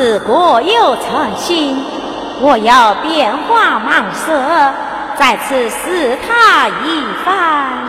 司国有诚心，我要变化蟒蛇，在此试探一番。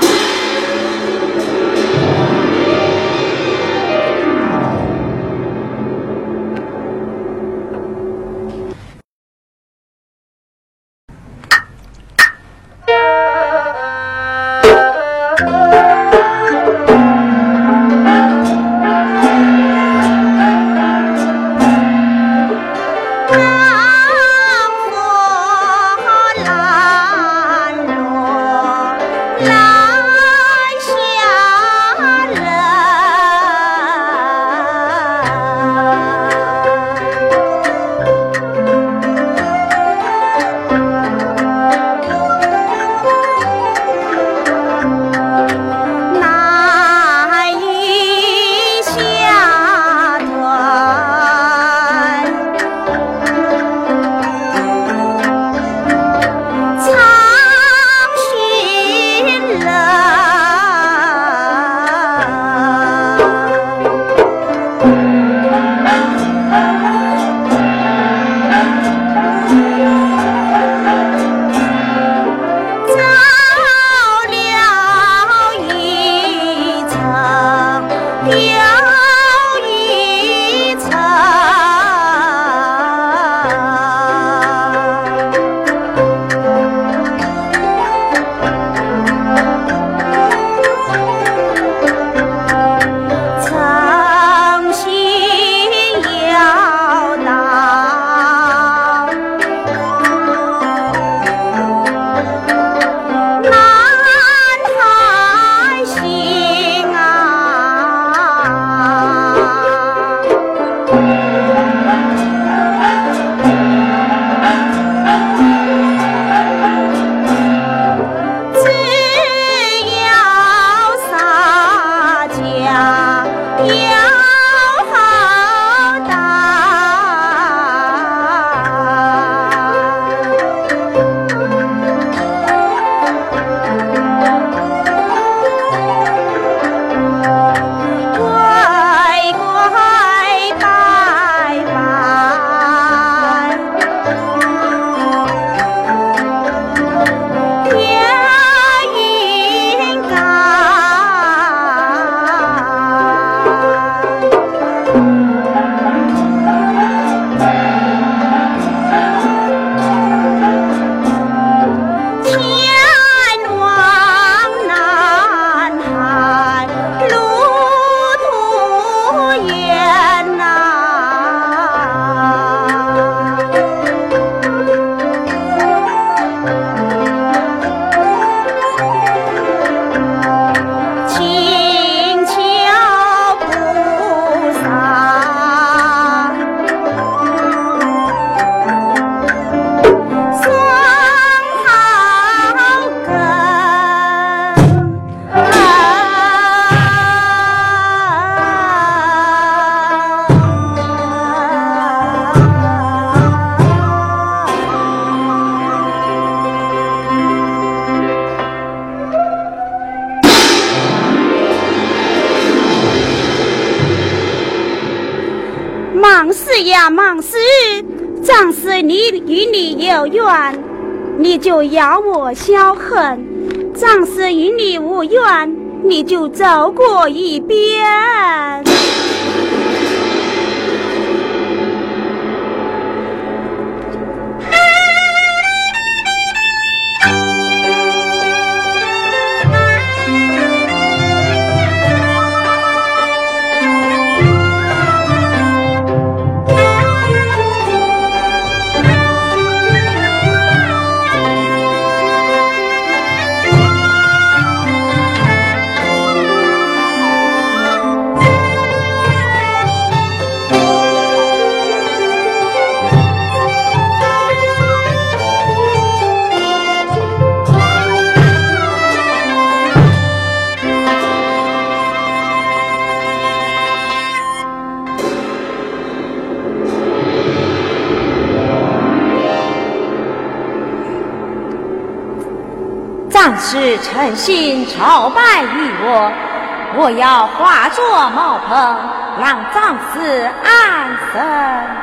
就走过一遍。心朝拜于我，我要化作茅棚，让长子安生。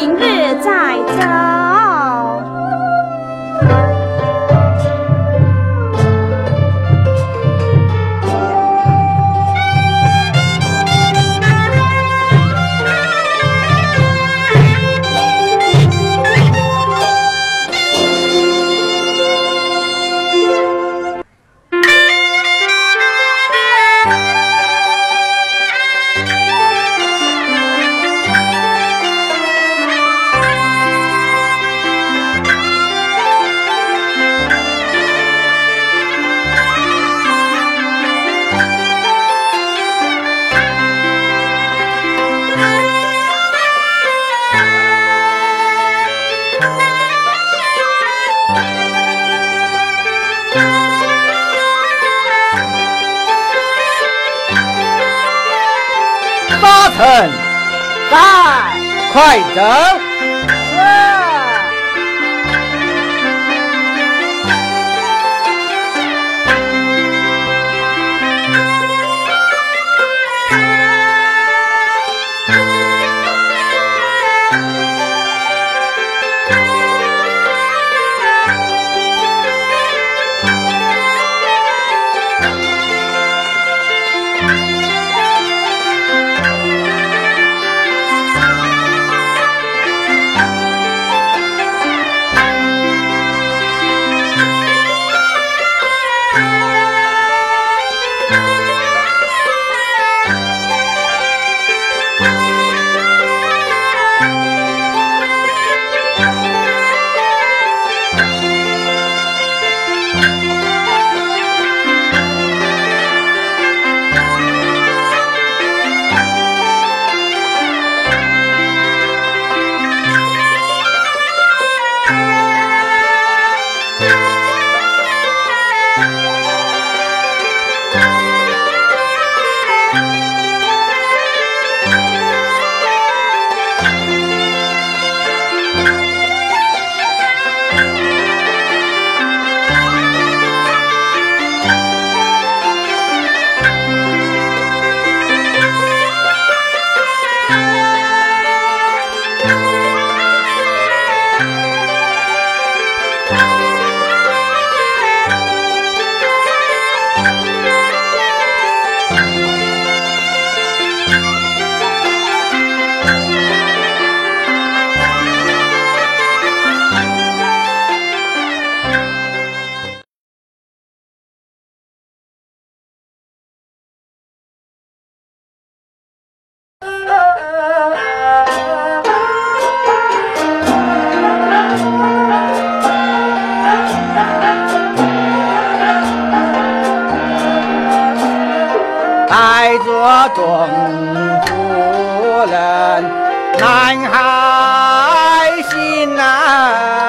明日再争。我东北人，南海心呐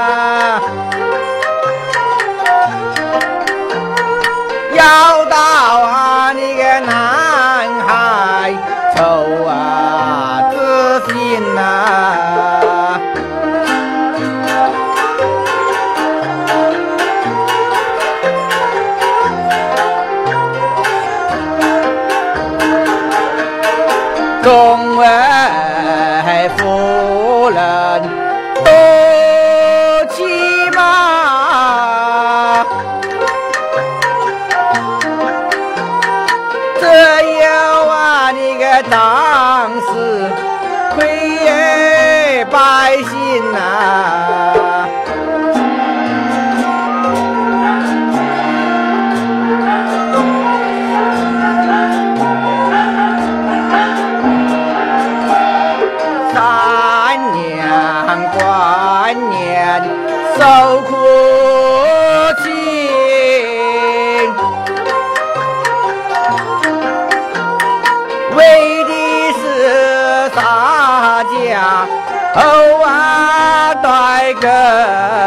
啊，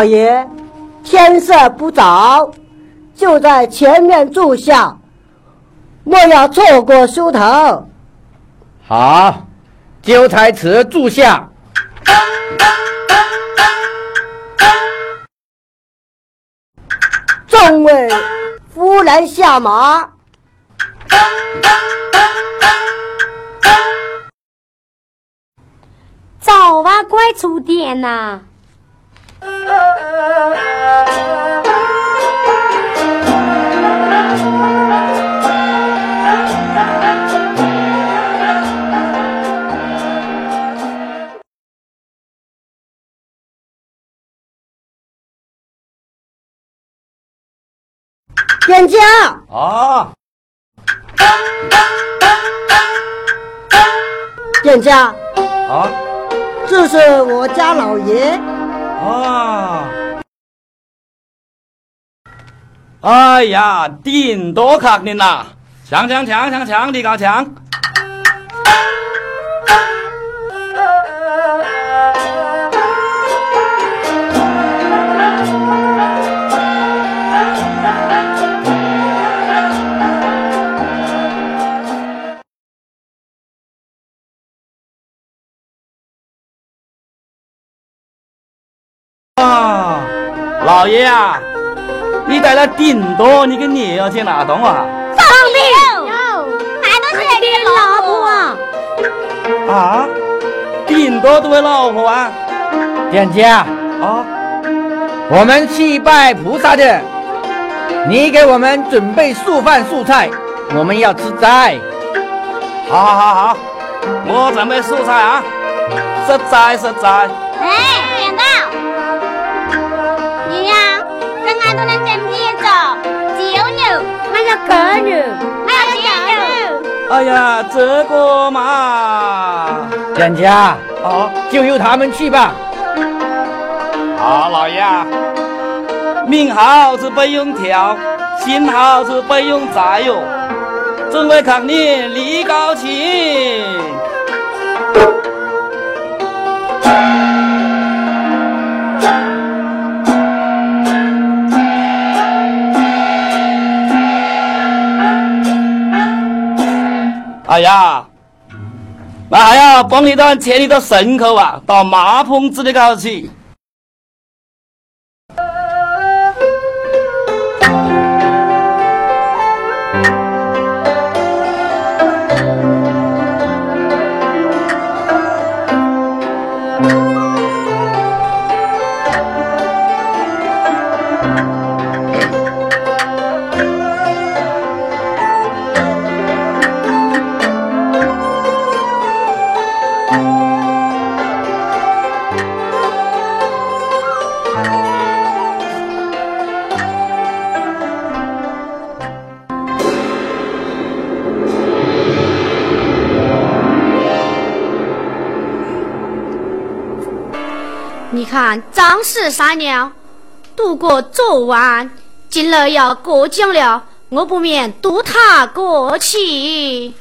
老爷，天色不早，就在前面住下，莫要错过梳头。好，就在此住下。众位夫人下马。早啊快出点呐！店家啊，店家，啊。这是我家老爷。啊！哎呀，顶多卡你呐！强强强强强，你搞强！老爷啊，你带了顶多，你跟你要去哪动啊？放屁！俺都是你老婆。啊，顶多这位老婆啊？店家啊，我们去拜菩萨的，你给我们准备素饭素菜，我们要吃斋。好好好好，我准备素菜啊，实在实在。哎呀，这个嘛，人家，哦，就由他们去吧。好老爷啊，名号是不用挑，心好是不用摘哟，准备看你立高兴。哎呀，那还要帮你到牵一个牲口啊，到马棚子里头去。看张氏三娘度过昨晚，今日要过江了，我不免渡她过去。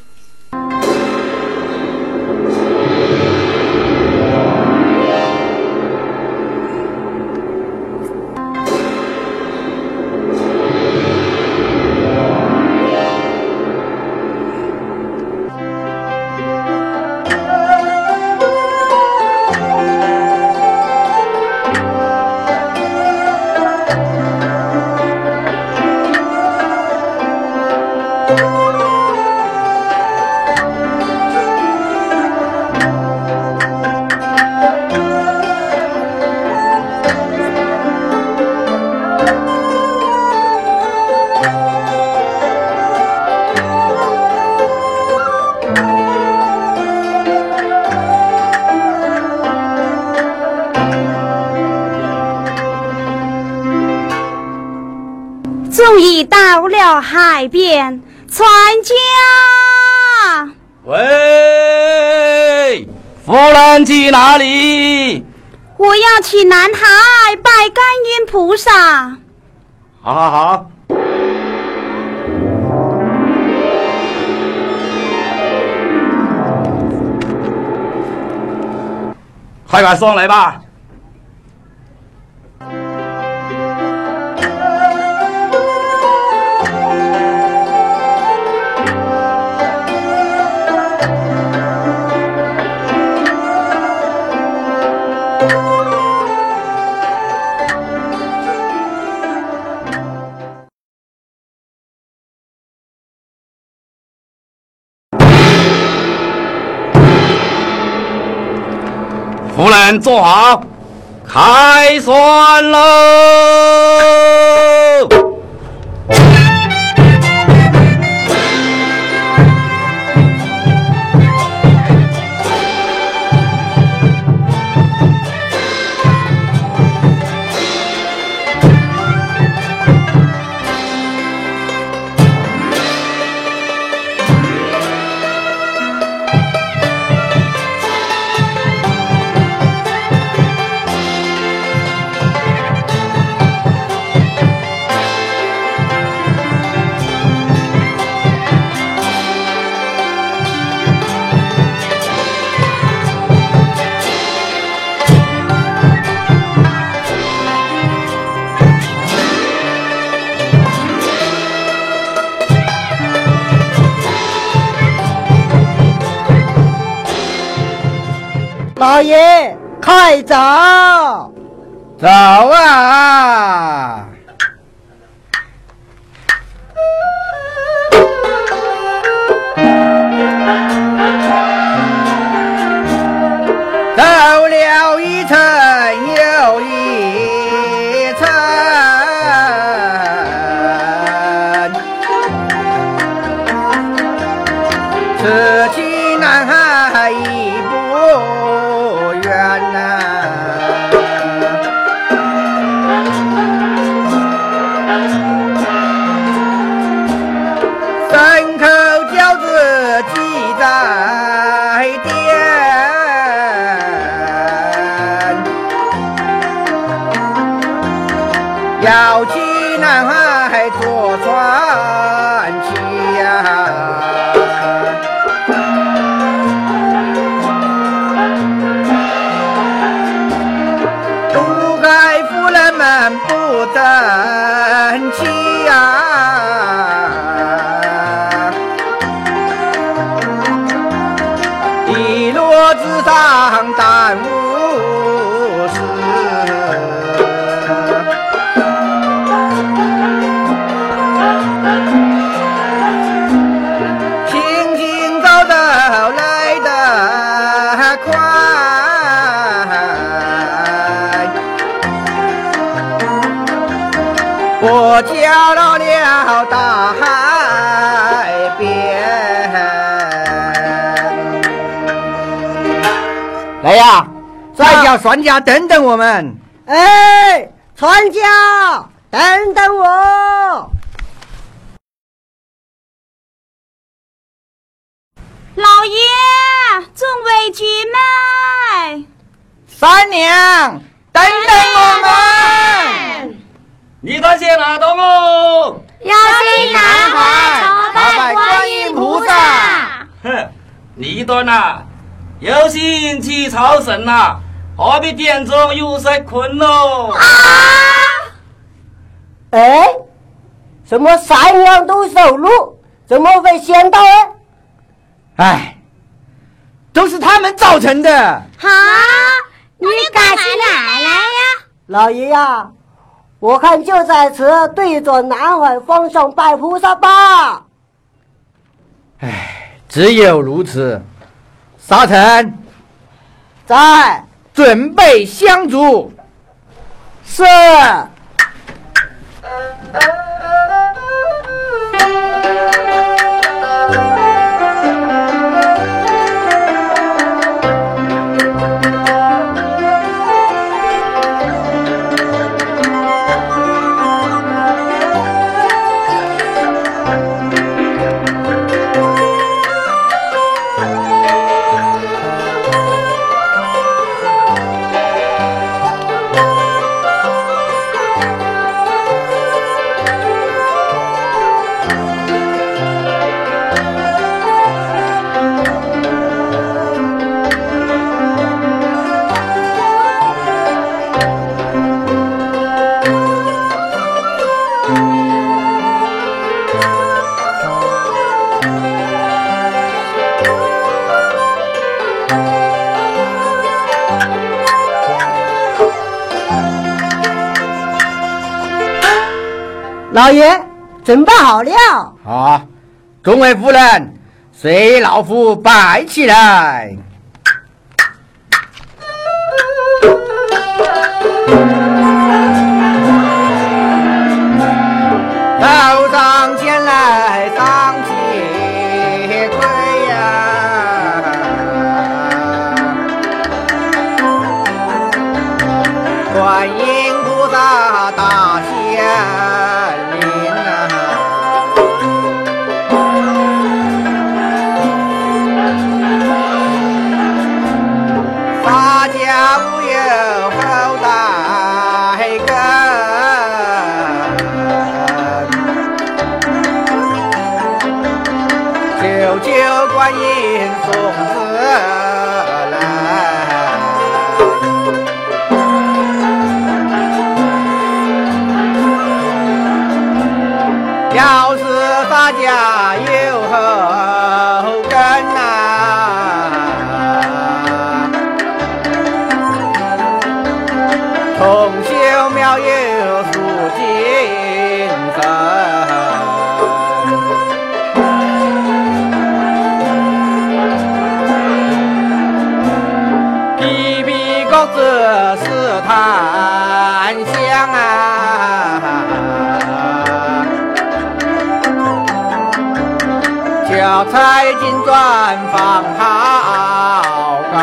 海边，船家，喂，夫人去哪里？我要去南海拜观音菩萨。好好好。快快送来吧！夫人坐好，开算喽！老爷，快走！走啊！在坐船我叫到了大海边。来呀，再叫船家等等我们。哎，船家，等等我！老爷，众位姐妹，三娘，等等我们。你端些哪东哦？要进南海朝拜观音菩萨。哼，你端呐，有心去朝神呐，何必点中有失困喽？哎，什么三娘都走路，怎么会先到哎？哎，都是他们造成的。好，你干起哪来呀？老爷呀，我看就在此对着南海方向拜菩萨吧。哎，只有如此。沙尘，在，准备香烛。是。老爷准备好了。好众位夫人随老夫摆起来。道上前来财金砖放好岗。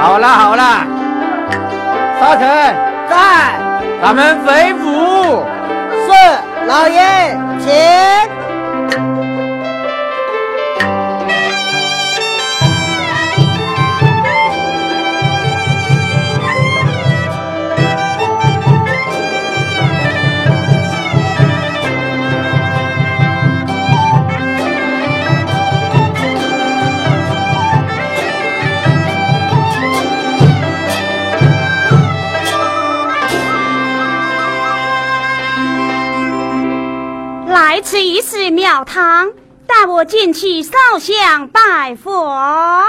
好啦好啦，沙尘在，咱们回府。是，老爷，请。庙堂，带我进去烧香拜佛。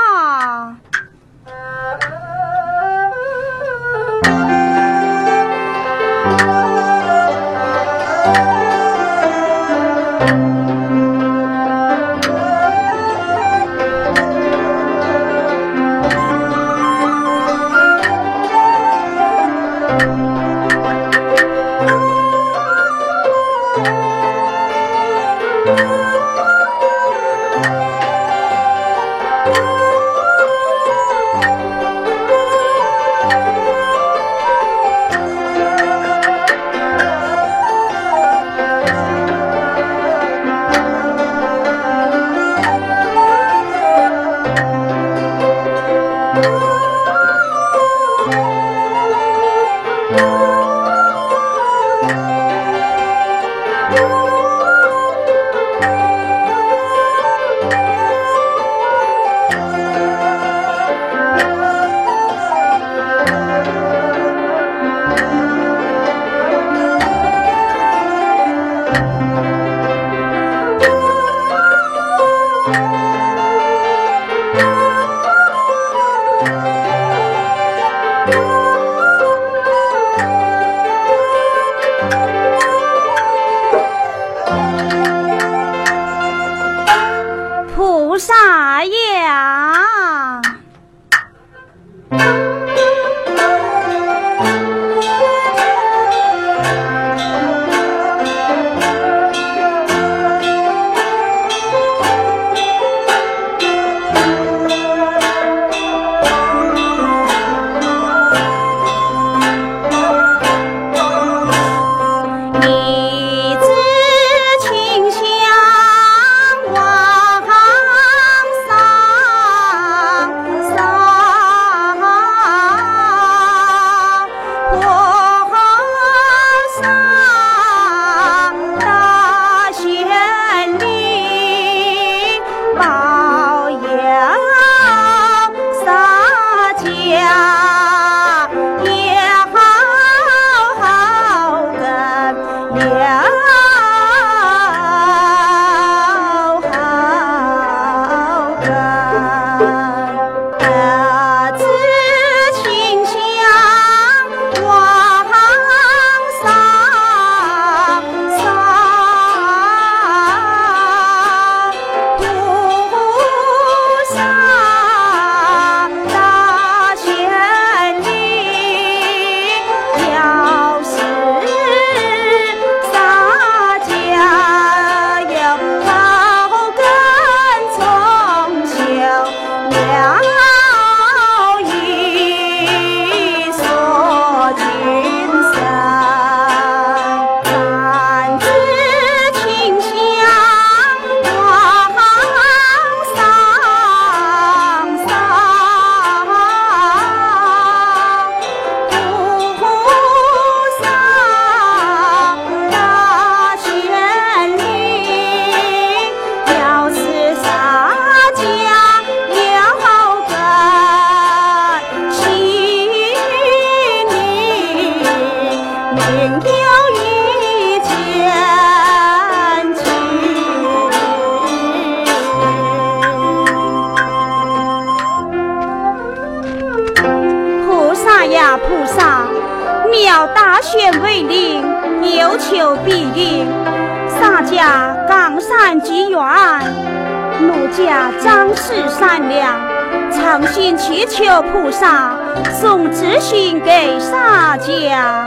选为令，有求必应。洒家冈山积怨，奴家张氏善良，诚心祈求菩萨送知信给洒家。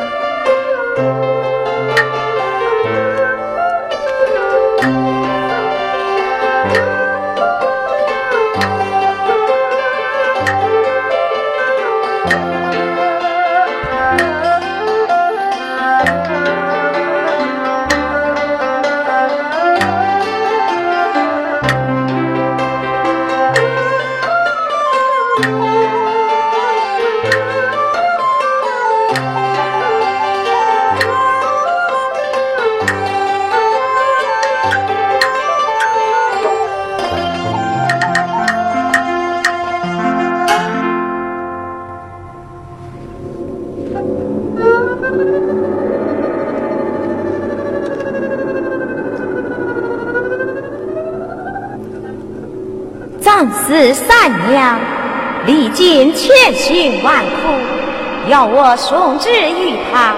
千辛万苦，要我送之于他，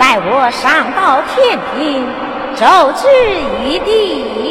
待我上到天庭，奏之于地。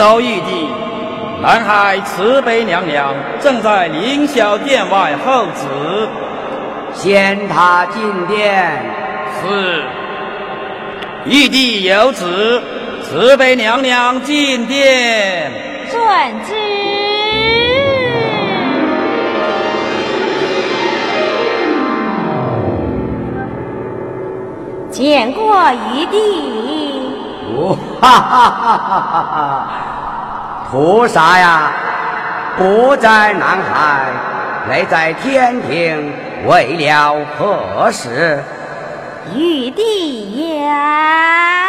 奏玉帝，南海慈悲娘娘正在凌霄殿外候旨，先他进殿。是。玉帝有旨，慈悲娘娘进殿。遵旨。见过玉帝。哈哈哈哈哈！菩萨呀，不在南海，来在天庭，为了何事？玉帝呀！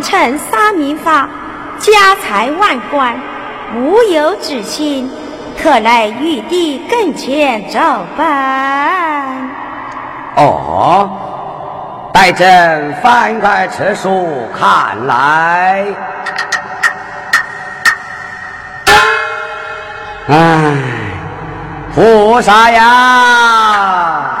凡承三民法，家财万贯，无有之心，特来玉帝跟前奏本。哦，待朕翻开此书看来。唉，菩萨呀！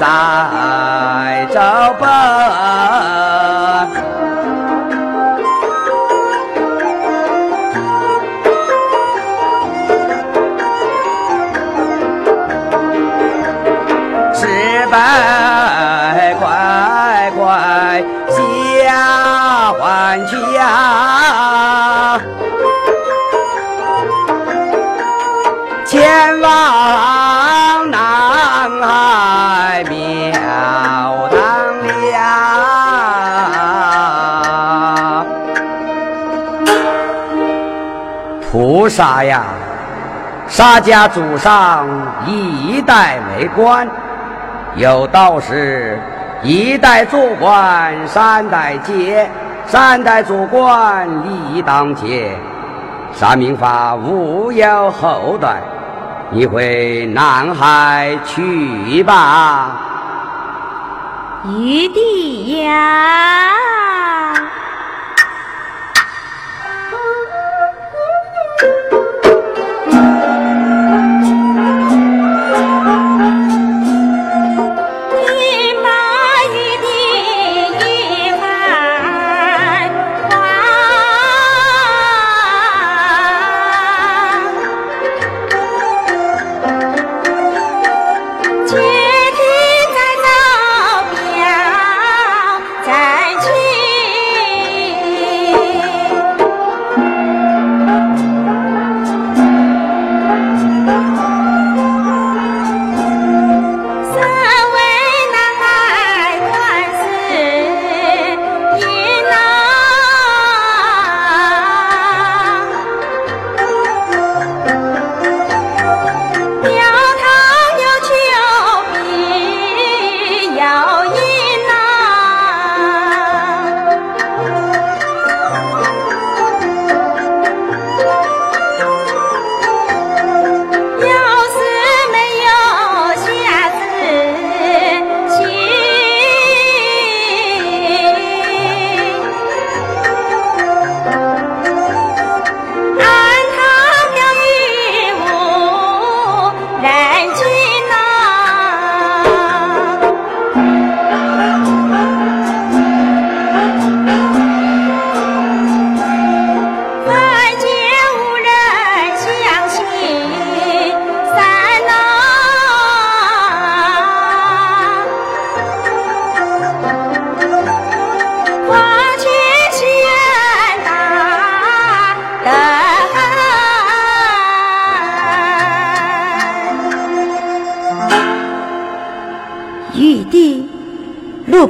再找吧。庙当家菩萨呀，沙家祖上一代为官，有道是：一代做官三代接，三代做官理当接。沙明法无有后代，你回南海去吧，玉帝呀。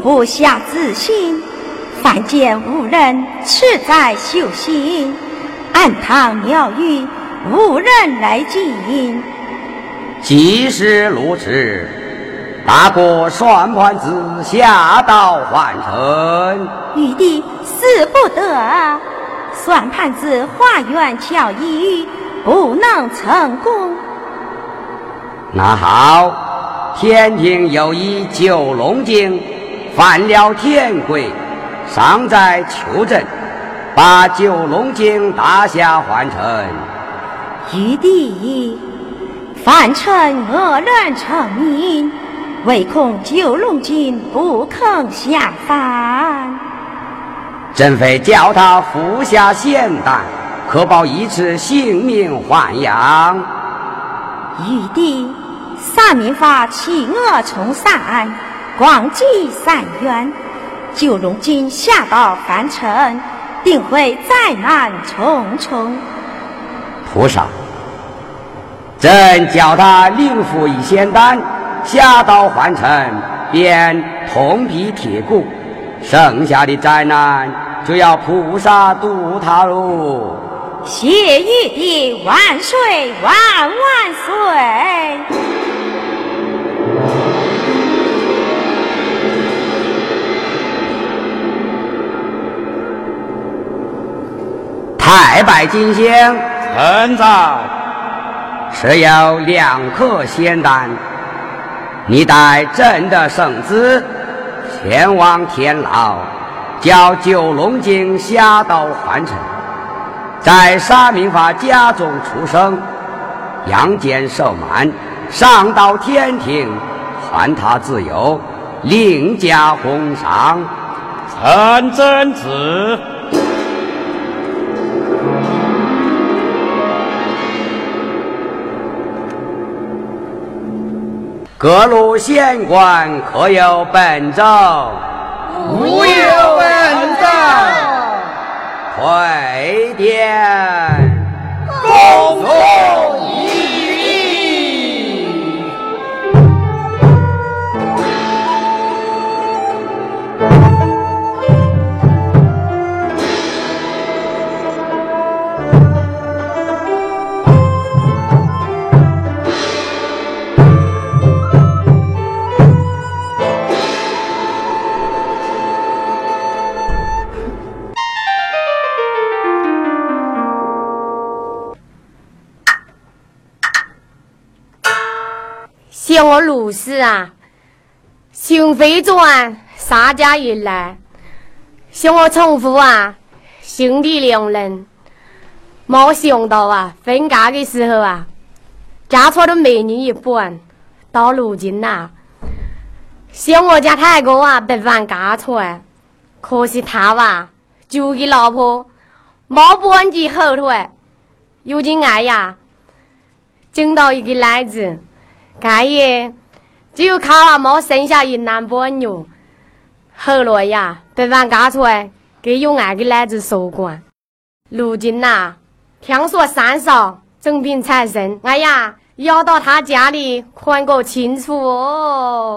不下自心，凡间无人持在修心，暗堂妙语无人来进。即使如此，大哥算盘子下到凡尘。玉帝死不得，算盘子花园巧艺不能成功。那好，天庭有一九龙精犯了天规，尚在求证，把九龙精打下凡尘。玉帝，凡尘恶乱成名，唯恐九龙精不肯下凡。朕非叫他服下仙丹，可保一次性命还阳。玉帝。三明法弃恶从善，广积善缘。就如今下到凡尘，定会灾难重重。菩萨，朕叫他另服一仙丹，下到凡尘便铜皮铁骨，剩下的灾难就要菩萨渡他喽。谢玉帝万岁万万岁！太白金星，臣在。持有两颗仙丹，你带朕的圣旨前往天牢，叫九龙精下到凡尘，在沙明法家中出生，阳间受满，上到天庭，还他自由，另加封赏。臣遵旨。各路县官可有本奏？无有本奏。快点。公公。啊，雄飞转，沙家一来，向我重复啊，兄弟两人，没想到啊，分家的时候啊，嫁出的美女一半，到如今呐，想我家太哥啊，不犯嫁出，可惜他哇，就给老婆没半句后腿，如今哎呀，整到一个奶子。干爷只有卡拉猫生下一男半女，后来呀，被俺家出给有爱的男子收管。如今呐，听说三嫂重病缠身，哎呀，要到他家里看个清楚哦。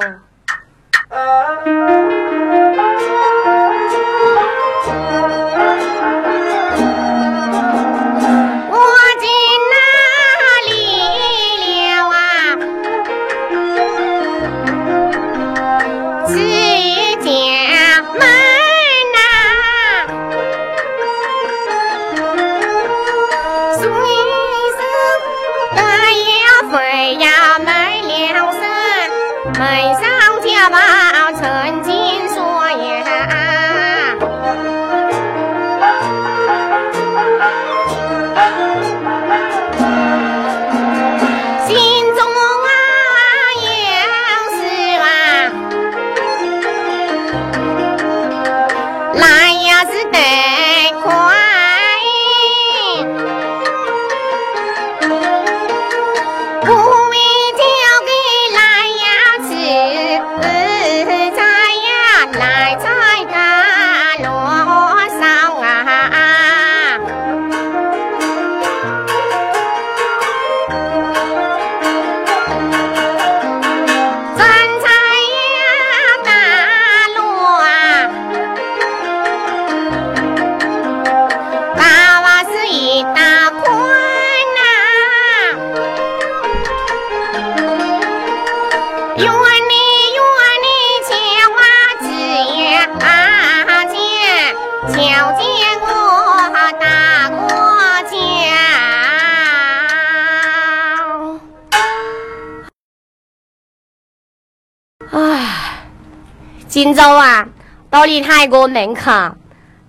今朝啊，到你太国门口，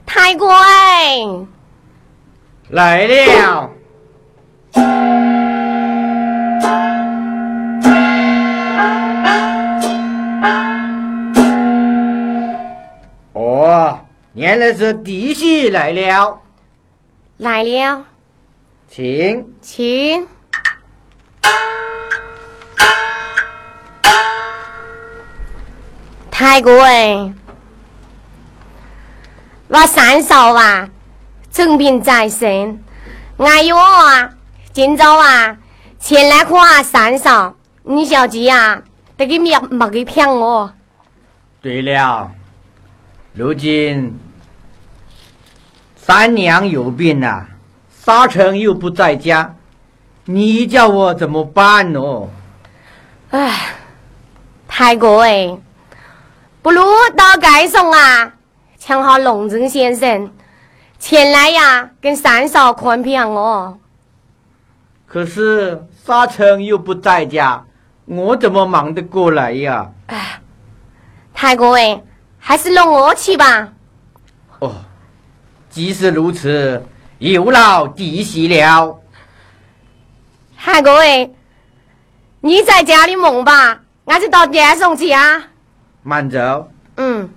太国哎，来了。哦，原来是弟媳来了，来了，请。请。太国哎，我三嫂啊，正病在身，哎呦啊，今朝啊，前来看啊三嫂，你小子啊，得给没没给骗我。对了，如今三娘有病了，沙尘又不在家，你叫我怎么办呢？唉，太国哎，不如到街上啊，请好龙正先生前来呀，跟三嫂看病哦。可是沙城又不在家，我怎么忙得过来呀？哎，太国哎，还是让我去吧。哦，即使如此，有劳弟媳了。太国哎，你在家里忙吧，俺就到街上去啊。慢走。嗯。